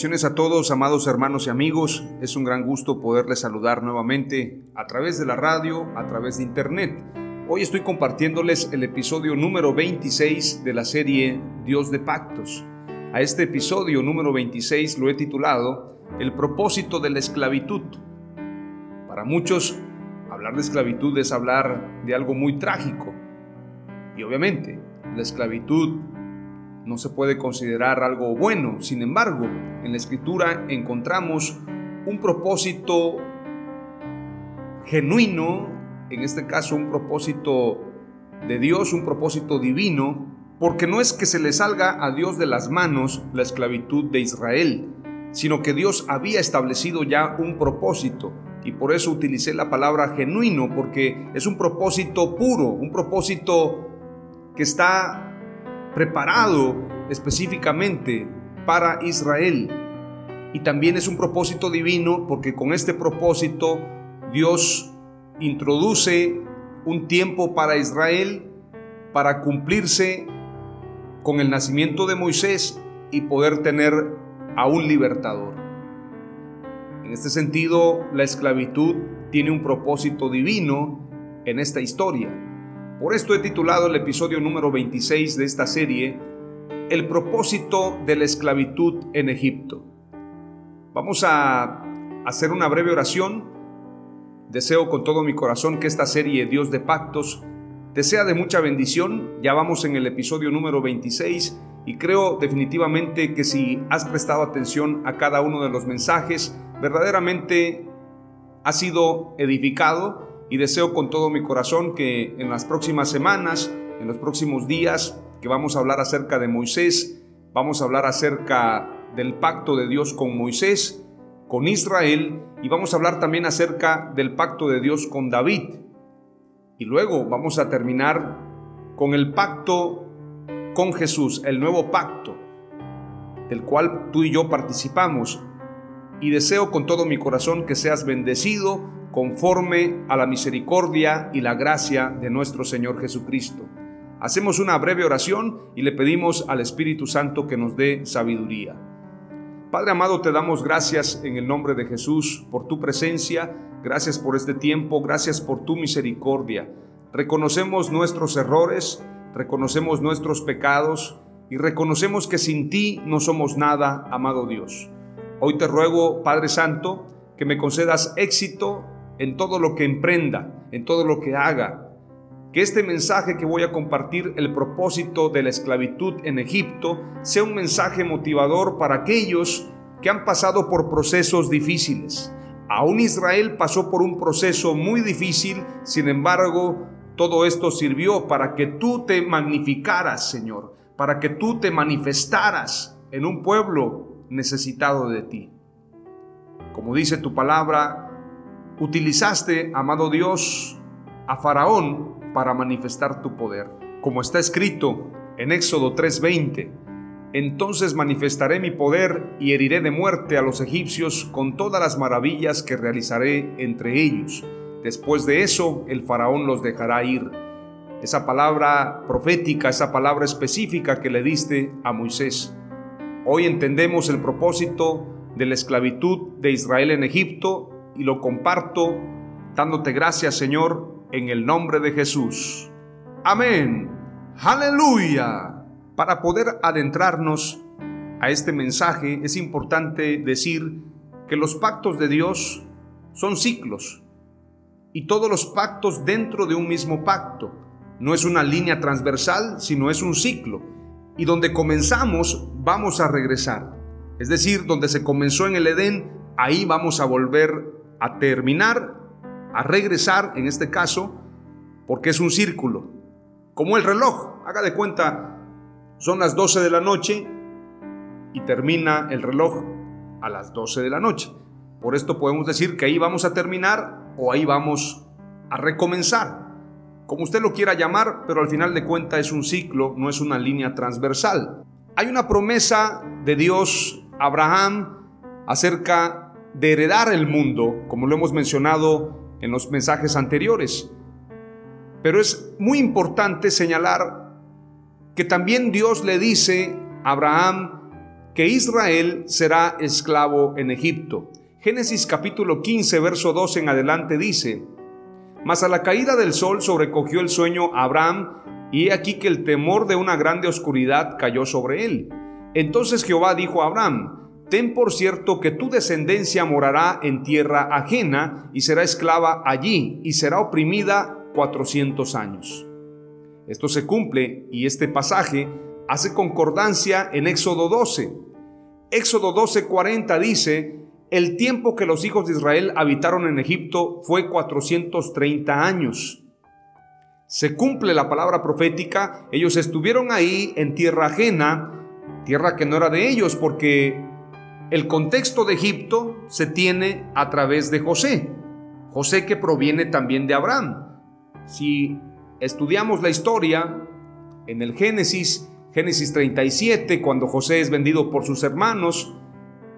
Bendiciones a todos, amados hermanos y amigos. Es un gran gusto poderles saludar nuevamente a través de la radio, a través de internet. Hoy estoy compartiéndoles el episodio número 26 de la serie Dios de Pactos. A este episodio número 26 lo he titulado El propósito de la esclavitud. Para muchos, hablar de esclavitud es hablar de algo muy trágico. Y obviamente, la esclavitud no se puede considerar algo bueno. Sin embargo, en la escritura encontramos un propósito genuino, en este caso un propósito de Dios, un propósito divino, porque no es que se le salga a Dios de las manos la esclavitud de Israel, sino que Dios había establecido ya un propósito. Y por eso utilicé la palabra genuino, porque es un propósito puro, un propósito que está preparado específicamente para Israel. Y también es un propósito divino porque con este propósito Dios introduce un tiempo para Israel para cumplirse con el nacimiento de Moisés y poder tener a un libertador. En este sentido, la esclavitud tiene un propósito divino en esta historia. Por esto he titulado el episodio número 26 de esta serie, El propósito de la esclavitud en Egipto. Vamos a hacer una breve oración. Deseo con todo mi corazón que esta serie Dios de Pactos te sea de mucha bendición. Ya vamos en el episodio número 26 y creo definitivamente que si has prestado atención a cada uno de los mensajes, verdaderamente has sido edificado y deseo con todo mi corazón que en las próximas semanas, en los próximos días, que vamos a hablar acerca de Moisés, vamos a hablar acerca del pacto de Dios con Moisés, con Israel, y vamos a hablar también acerca del pacto de Dios con David. Y luego vamos a terminar con el pacto con Jesús, el nuevo pacto, del cual tú y yo participamos. Y deseo con todo mi corazón que seas bendecido conforme a la misericordia y la gracia de nuestro Señor Jesucristo. Hacemos una breve oración y le pedimos al Espíritu Santo que nos dé sabiduría. Padre amado, te damos gracias en el nombre de Jesús por tu presencia, gracias por este tiempo, gracias por tu misericordia. Reconocemos nuestros errores, reconocemos nuestros pecados y reconocemos que sin ti no somos nada, amado Dios. Hoy te ruego, Padre Santo, que me concedas éxito en todo lo que emprenda, en todo lo que haga. Que este mensaje que voy a compartir, el propósito de la esclavitud en Egipto, sea un mensaje motivador para aquellos que han pasado por procesos difíciles. Aún Israel pasó por un proceso muy difícil, sin embargo, todo esto sirvió para que tú te magnificaras, Señor, para que tú te manifestaras en un pueblo necesitado de ti. Como dice tu palabra, Utilizaste, amado Dios, a Faraón para manifestar tu poder. Como está escrito en Éxodo 3:20, entonces manifestaré mi poder y heriré de muerte a los egipcios con todas las maravillas que realizaré entre ellos. Después de eso, el faraón los dejará ir. Esa palabra profética, esa palabra específica que le diste a Moisés. Hoy entendemos el propósito de la esclavitud de Israel en Egipto y lo comparto dándote gracias Señor en el nombre de Jesús. Amén. Aleluya. Para poder adentrarnos a este mensaje es importante decir que los pactos de Dios son ciclos y todos los pactos dentro de un mismo pacto. No es una línea transversal, sino es un ciclo. Y donde comenzamos, vamos a regresar. Es decir, donde se comenzó en el Edén, ahí vamos a volver a terminar, a regresar, en este caso, porque es un círculo. Como el reloj, haga de cuenta, son las 12 de la noche y termina el reloj a las 12 de la noche. Por esto podemos decir que ahí vamos a terminar o ahí vamos a recomenzar como usted lo quiera llamar, pero al final de cuentas es un ciclo, no es una línea transversal. Hay una promesa de Dios a Abraham acerca de heredar el mundo, como lo hemos mencionado en los mensajes anteriores. Pero es muy importante señalar que también Dios le dice a Abraham que Israel será esclavo en Egipto. Génesis capítulo 15, verso 2 en adelante dice, mas a la caída del sol sobrecogió el sueño a Abraham, y he aquí que el temor de una grande oscuridad cayó sobre él. Entonces Jehová dijo a Abraham, Ten por cierto que tu descendencia morará en tierra ajena y será esclava allí y será oprimida cuatrocientos años. Esto se cumple y este pasaje hace concordancia en Éxodo 12. Éxodo 12:40 dice, el tiempo que los hijos de Israel habitaron en Egipto fue 430 años. Se cumple la palabra profética, ellos estuvieron ahí en tierra ajena, tierra que no era de ellos, porque el contexto de Egipto se tiene a través de José, José que proviene también de Abraham. Si estudiamos la historia en el Génesis, Génesis 37, cuando José es vendido por sus hermanos,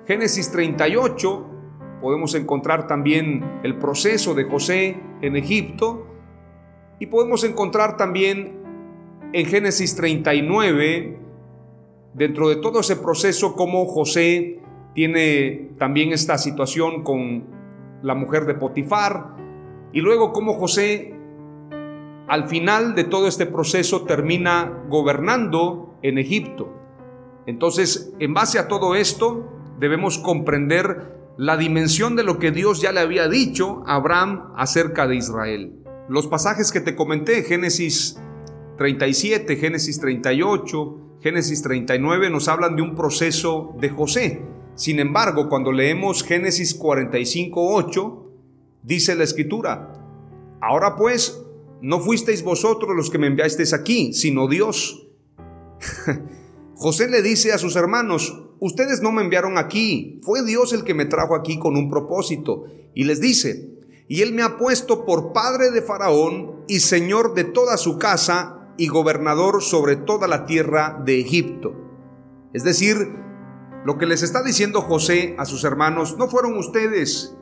Génesis 38 podemos encontrar también el proceso de José en Egipto y podemos encontrar también en Génesis 39, dentro de todo ese proceso, cómo José tiene también esta situación con la mujer de Potifar y luego cómo José al final de todo este proceso termina gobernando en Egipto. Entonces, en base a todo esto, debemos comprender la dimensión de lo que Dios ya le había dicho a Abraham acerca de Israel. Los pasajes que te comenté, Génesis 37, Génesis 38, Génesis 39, nos hablan de un proceso de José. Sin embargo, cuando leemos Génesis 45, 8, dice la escritura, ahora pues, no fuisteis vosotros los que me enviasteis aquí, sino Dios. José le dice a sus hermanos, ustedes no me enviaron aquí, fue Dios el que me trajo aquí con un propósito. Y les dice, y él me ha puesto por padre de Faraón y señor de toda su casa y gobernador sobre toda la tierra de Egipto. Es decir, lo que les está diciendo José a sus hermanos, no fueron ustedes,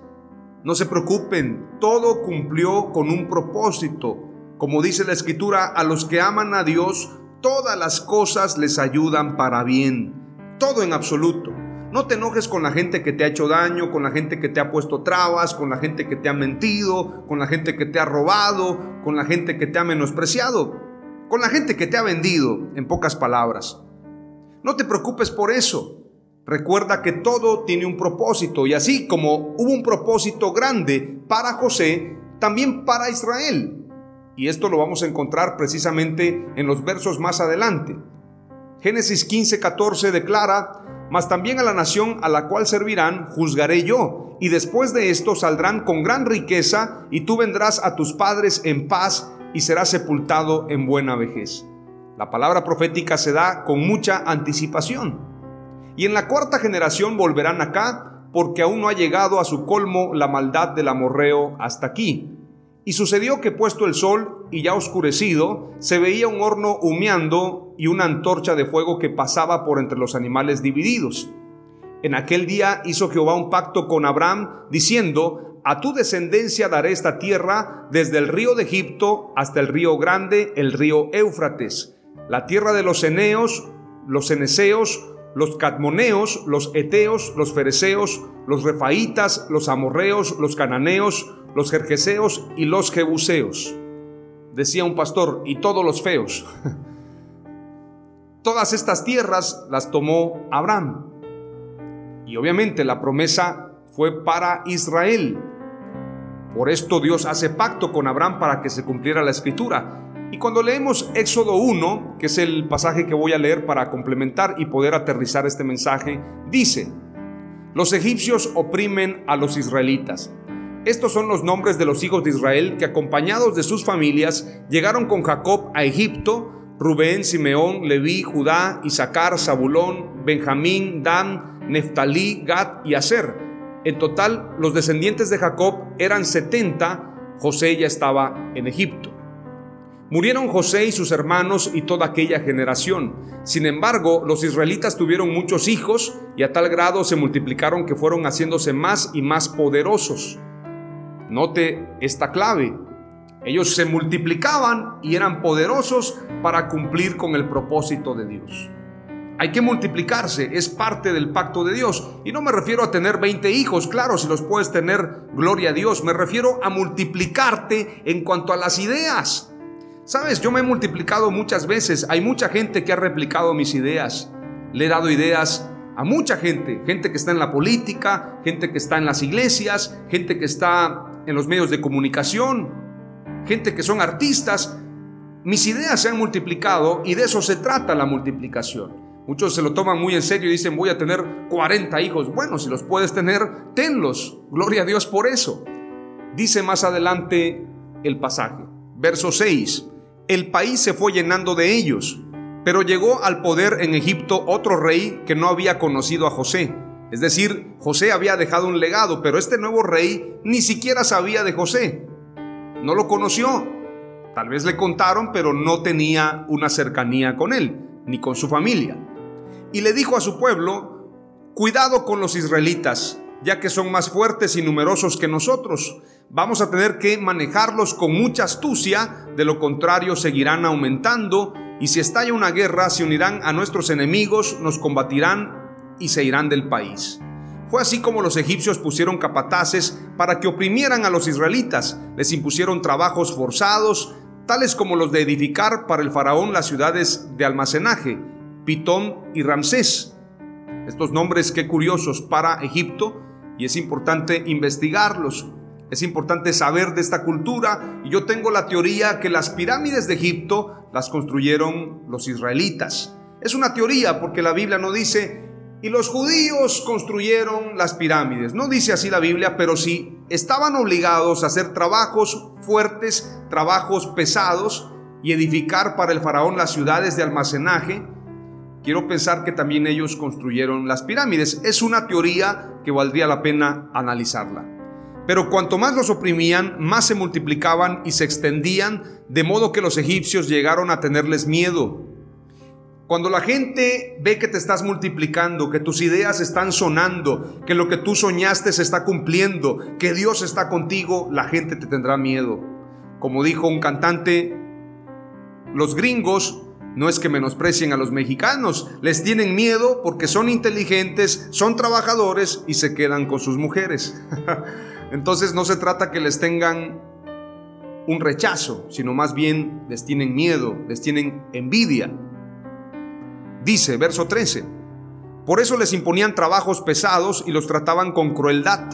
no se preocupen, todo cumplió con un propósito. Como dice la escritura, a los que aman a Dios, todas las cosas les ayudan para bien todo en absoluto. No te enojes con la gente que te ha hecho daño, con la gente que te ha puesto trabas, con la gente que te ha mentido, con la gente que te ha robado, con la gente que te ha menospreciado, con la gente que te ha vendido, en pocas palabras. No te preocupes por eso. Recuerda que todo tiene un propósito y así como hubo un propósito grande para José, también para Israel. Y esto lo vamos a encontrar precisamente en los versos más adelante. Génesis 15, 14 declara, mas también a la nación a la cual servirán juzgaré yo, y después de esto saldrán con gran riqueza, y tú vendrás a tus padres en paz, y serás sepultado en buena vejez. La palabra profética se da con mucha anticipación. Y en la cuarta generación volverán acá, porque aún no ha llegado a su colmo la maldad del amorreo hasta aquí. Y sucedió que puesto el sol y ya oscurecido, se veía un horno humeando y una antorcha de fuego que pasaba por entre los animales divididos. En aquel día hizo Jehová un pacto con Abraham, diciendo, a tu descendencia daré esta tierra desde el río de Egipto hasta el río grande, el río Éufrates, la tierra de los Eneos, los Eneseos, los cadmoneos, los eteos, los fereceos, los refaitas, los amorreos, los cananeos, los jerjeseos y los jebuseos. Decía un pastor, y todos los feos. Todas estas tierras las tomó Abraham. Y obviamente la promesa fue para Israel. Por esto Dios hace pacto con Abraham para que se cumpliera la escritura. Y cuando leemos Éxodo 1, que es el pasaje que voy a leer para complementar y poder aterrizar este mensaje, dice, los egipcios oprimen a los israelitas. Estos son los nombres de los hijos de Israel que acompañados de sus familias llegaron con Jacob a Egipto, Rubén, Simeón, Leví, Judá, Isaacar, Zabulón, Benjamín, Dan, Neftalí, Gad y Aser. En total, los descendientes de Jacob eran 70, José ya estaba en Egipto. Murieron José y sus hermanos y toda aquella generación. Sin embargo, los israelitas tuvieron muchos hijos y a tal grado se multiplicaron que fueron haciéndose más y más poderosos. Note esta clave. Ellos se multiplicaban y eran poderosos para cumplir con el propósito de Dios. Hay que multiplicarse, es parte del pacto de Dios. Y no me refiero a tener 20 hijos, claro, si los puedes tener, gloria a Dios. Me refiero a multiplicarte en cuanto a las ideas. Sabes, yo me he multiplicado muchas veces. Hay mucha gente que ha replicado mis ideas. Le he dado ideas a mucha gente. Gente que está en la política, gente que está en las iglesias, gente que está en los medios de comunicación, gente que son artistas. Mis ideas se han multiplicado y de eso se trata la multiplicación. Muchos se lo toman muy en serio y dicen voy a tener 40 hijos. Bueno, si los puedes tener, tenlos. Gloria a Dios por eso. Dice más adelante el pasaje, verso 6 el país se fue llenando de ellos. Pero llegó al poder en Egipto otro rey que no había conocido a José. Es decir, José había dejado un legado, pero este nuevo rey ni siquiera sabía de José. No lo conoció. Tal vez le contaron, pero no tenía una cercanía con él, ni con su familia. Y le dijo a su pueblo, cuidado con los israelitas, ya que son más fuertes y numerosos que nosotros vamos a tener que manejarlos con mucha astucia, de lo contrario seguirán aumentando y si estalla una guerra se unirán a nuestros enemigos, nos combatirán y se irán del país. Fue así como los egipcios pusieron capataces para que oprimieran a los israelitas, les impusieron trabajos forzados, tales como los de edificar para el faraón las ciudades de almacenaje, Pitón y Ramsés. Estos nombres qué curiosos para Egipto y es importante investigarlos es importante saber de esta cultura y yo tengo la teoría que las pirámides de Egipto las construyeron los israelitas. Es una teoría porque la Biblia no dice, y los judíos construyeron las pirámides. No dice así la Biblia, pero si estaban obligados a hacer trabajos fuertes, trabajos pesados y edificar para el faraón las ciudades de almacenaje. Quiero pensar que también ellos construyeron las pirámides. Es una teoría que valdría la pena analizarla. Pero cuanto más los oprimían, más se multiplicaban y se extendían, de modo que los egipcios llegaron a tenerles miedo. Cuando la gente ve que te estás multiplicando, que tus ideas están sonando, que lo que tú soñaste se está cumpliendo, que Dios está contigo, la gente te tendrá miedo. Como dijo un cantante, los gringos no es que menosprecien a los mexicanos, les tienen miedo porque son inteligentes, son trabajadores y se quedan con sus mujeres. Entonces no se trata que les tengan un rechazo, sino más bien les tienen miedo, les tienen envidia. Dice, verso 13, por eso les imponían trabajos pesados y los trataban con crueldad.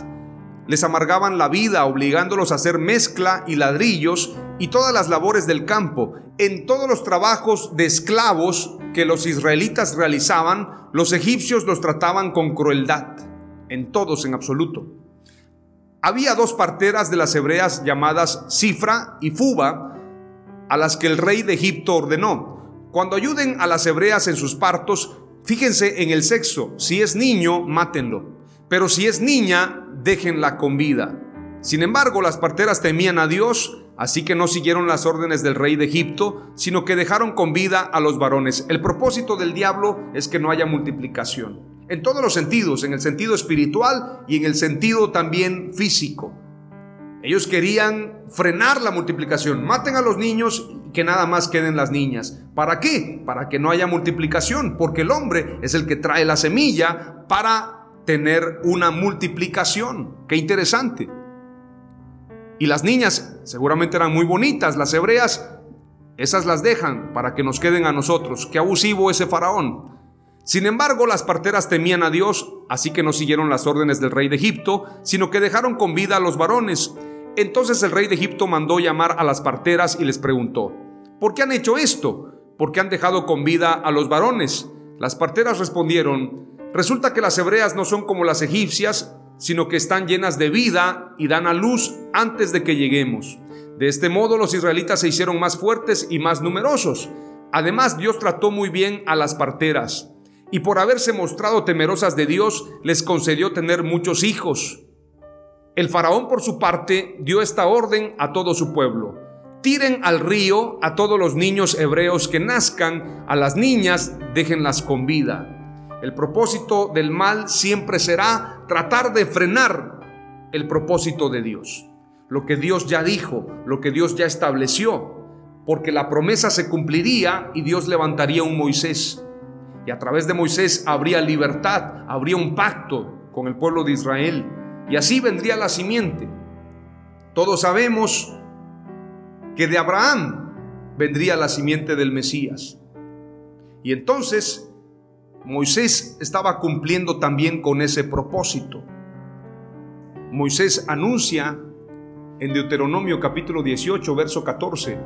Les amargaban la vida obligándolos a hacer mezcla y ladrillos y todas las labores del campo. En todos los trabajos de esclavos que los israelitas realizaban, los egipcios los trataban con crueldad. En todos en absoluto. Había dos parteras de las hebreas llamadas Cifra y Fuba, a las que el rey de Egipto ordenó, cuando ayuden a las hebreas en sus partos, fíjense en el sexo, si es niño, mátenlo, pero si es niña, déjenla con vida. Sin embargo, las parteras temían a Dios, así que no siguieron las órdenes del rey de Egipto, sino que dejaron con vida a los varones. El propósito del diablo es que no haya multiplicación en todos los sentidos, en el sentido espiritual y en el sentido también físico. Ellos querían frenar la multiplicación. Maten a los niños y que nada más queden las niñas. ¿Para qué? Para que no haya multiplicación, porque el hombre es el que trae la semilla para tener una multiplicación. Qué interesante. Y las niñas seguramente eran muy bonitas, las hebreas, esas las dejan para que nos queden a nosotros. Qué abusivo ese faraón. Sin embargo, las parteras temían a Dios, así que no siguieron las órdenes del rey de Egipto, sino que dejaron con vida a los varones. Entonces el rey de Egipto mandó llamar a las parteras y les preguntó, ¿por qué han hecho esto? ¿Por qué han dejado con vida a los varones? Las parteras respondieron, resulta que las hebreas no son como las egipcias, sino que están llenas de vida y dan a luz antes de que lleguemos. De este modo los israelitas se hicieron más fuertes y más numerosos. Además Dios trató muy bien a las parteras y por haberse mostrado temerosas de Dios, les concedió tener muchos hijos. El faraón, por su parte, dio esta orden a todo su pueblo. Tiren al río a todos los niños hebreos que nazcan, a las niñas déjenlas con vida. El propósito del mal siempre será tratar de frenar el propósito de Dios. Lo que Dios ya dijo, lo que Dios ya estableció, porque la promesa se cumpliría y Dios levantaría un Moisés y a través de Moisés habría libertad, habría un pacto con el pueblo de Israel. Y así vendría la simiente. Todos sabemos que de Abraham vendría la simiente del Mesías. Y entonces Moisés estaba cumpliendo también con ese propósito. Moisés anuncia en Deuteronomio capítulo 18, verso 14,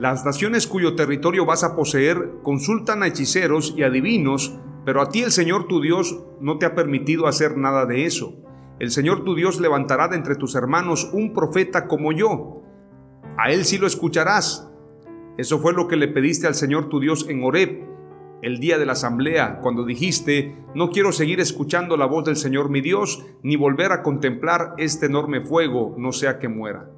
las naciones cuyo territorio vas a poseer consultan a hechiceros y adivinos, pero a ti el Señor tu Dios no te ha permitido hacer nada de eso. El Señor tu Dios levantará de entre tus hermanos un profeta como yo. A él sí lo escucharás. Eso fue lo que le pediste al Señor tu Dios en Horeb, el día de la asamblea, cuando dijiste, no quiero seguir escuchando la voz del Señor mi Dios, ni volver a contemplar este enorme fuego, no sea que muera.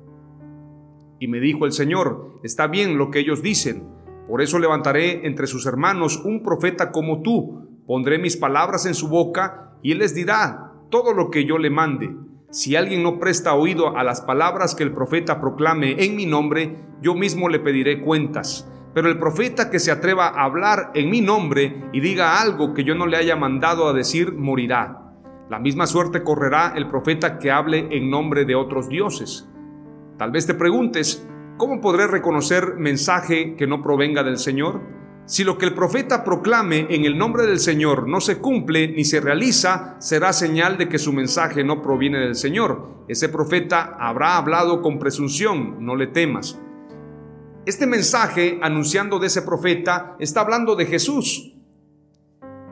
Y me dijo el Señor, está bien lo que ellos dicen, por eso levantaré entre sus hermanos un profeta como tú, pondré mis palabras en su boca y él les dirá todo lo que yo le mande. Si alguien no presta oído a las palabras que el profeta proclame en mi nombre, yo mismo le pediré cuentas. Pero el profeta que se atreva a hablar en mi nombre y diga algo que yo no le haya mandado a decir, morirá. La misma suerte correrá el profeta que hable en nombre de otros dioses. Tal vez te preguntes, ¿cómo podré reconocer mensaje que no provenga del Señor? Si lo que el profeta proclame en el nombre del Señor no se cumple ni se realiza, será señal de que su mensaje no proviene del Señor. Ese profeta habrá hablado con presunción, no le temas. Este mensaje anunciando de ese profeta está hablando de Jesús.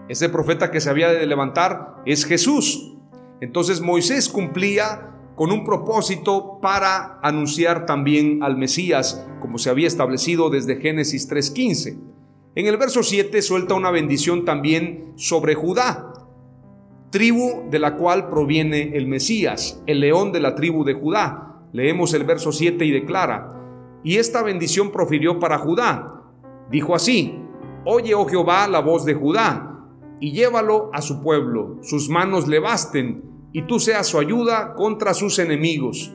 Ese profeta que se había de levantar es Jesús. Entonces Moisés cumplía con un propósito para anunciar también al Mesías, como se había establecido desde Génesis 3.15. En el verso 7 suelta una bendición también sobre Judá, tribu de la cual proviene el Mesías, el león de la tribu de Judá. Leemos el verso 7 y declara, y esta bendición profirió para Judá. Dijo así, Oye, oh Jehová, la voz de Judá, y llévalo a su pueblo, sus manos le basten, y tú seas su ayuda contra sus enemigos.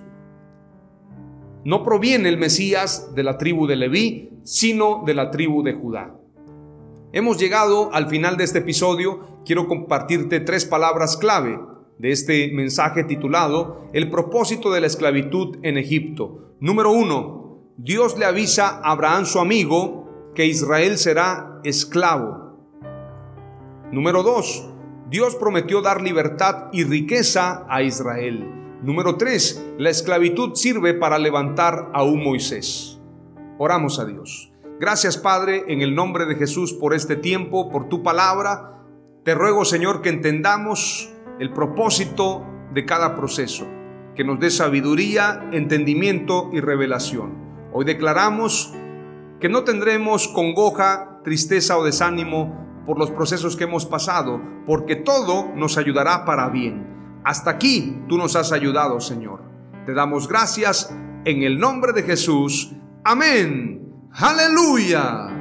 No proviene el Mesías de la tribu de Leví, sino de la tribu de Judá. Hemos llegado al final de este episodio. Quiero compartirte tres palabras clave de este mensaje titulado El propósito de la esclavitud en Egipto. Número uno, Dios le avisa a Abraham su amigo que Israel será esclavo. Número dos, Dios prometió dar libertad y riqueza a Israel. Número 3. La esclavitud sirve para levantar a un Moisés. Oramos a Dios. Gracias Padre, en el nombre de Jesús por este tiempo, por tu palabra. Te ruego Señor que entendamos el propósito de cada proceso, que nos dé sabiduría, entendimiento y revelación. Hoy declaramos que no tendremos congoja, tristeza o desánimo por los procesos que hemos pasado, porque todo nos ayudará para bien. Hasta aquí tú nos has ayudado, Señor. Te damos gracias en el nombre de Jesús. Amén. Aleluya.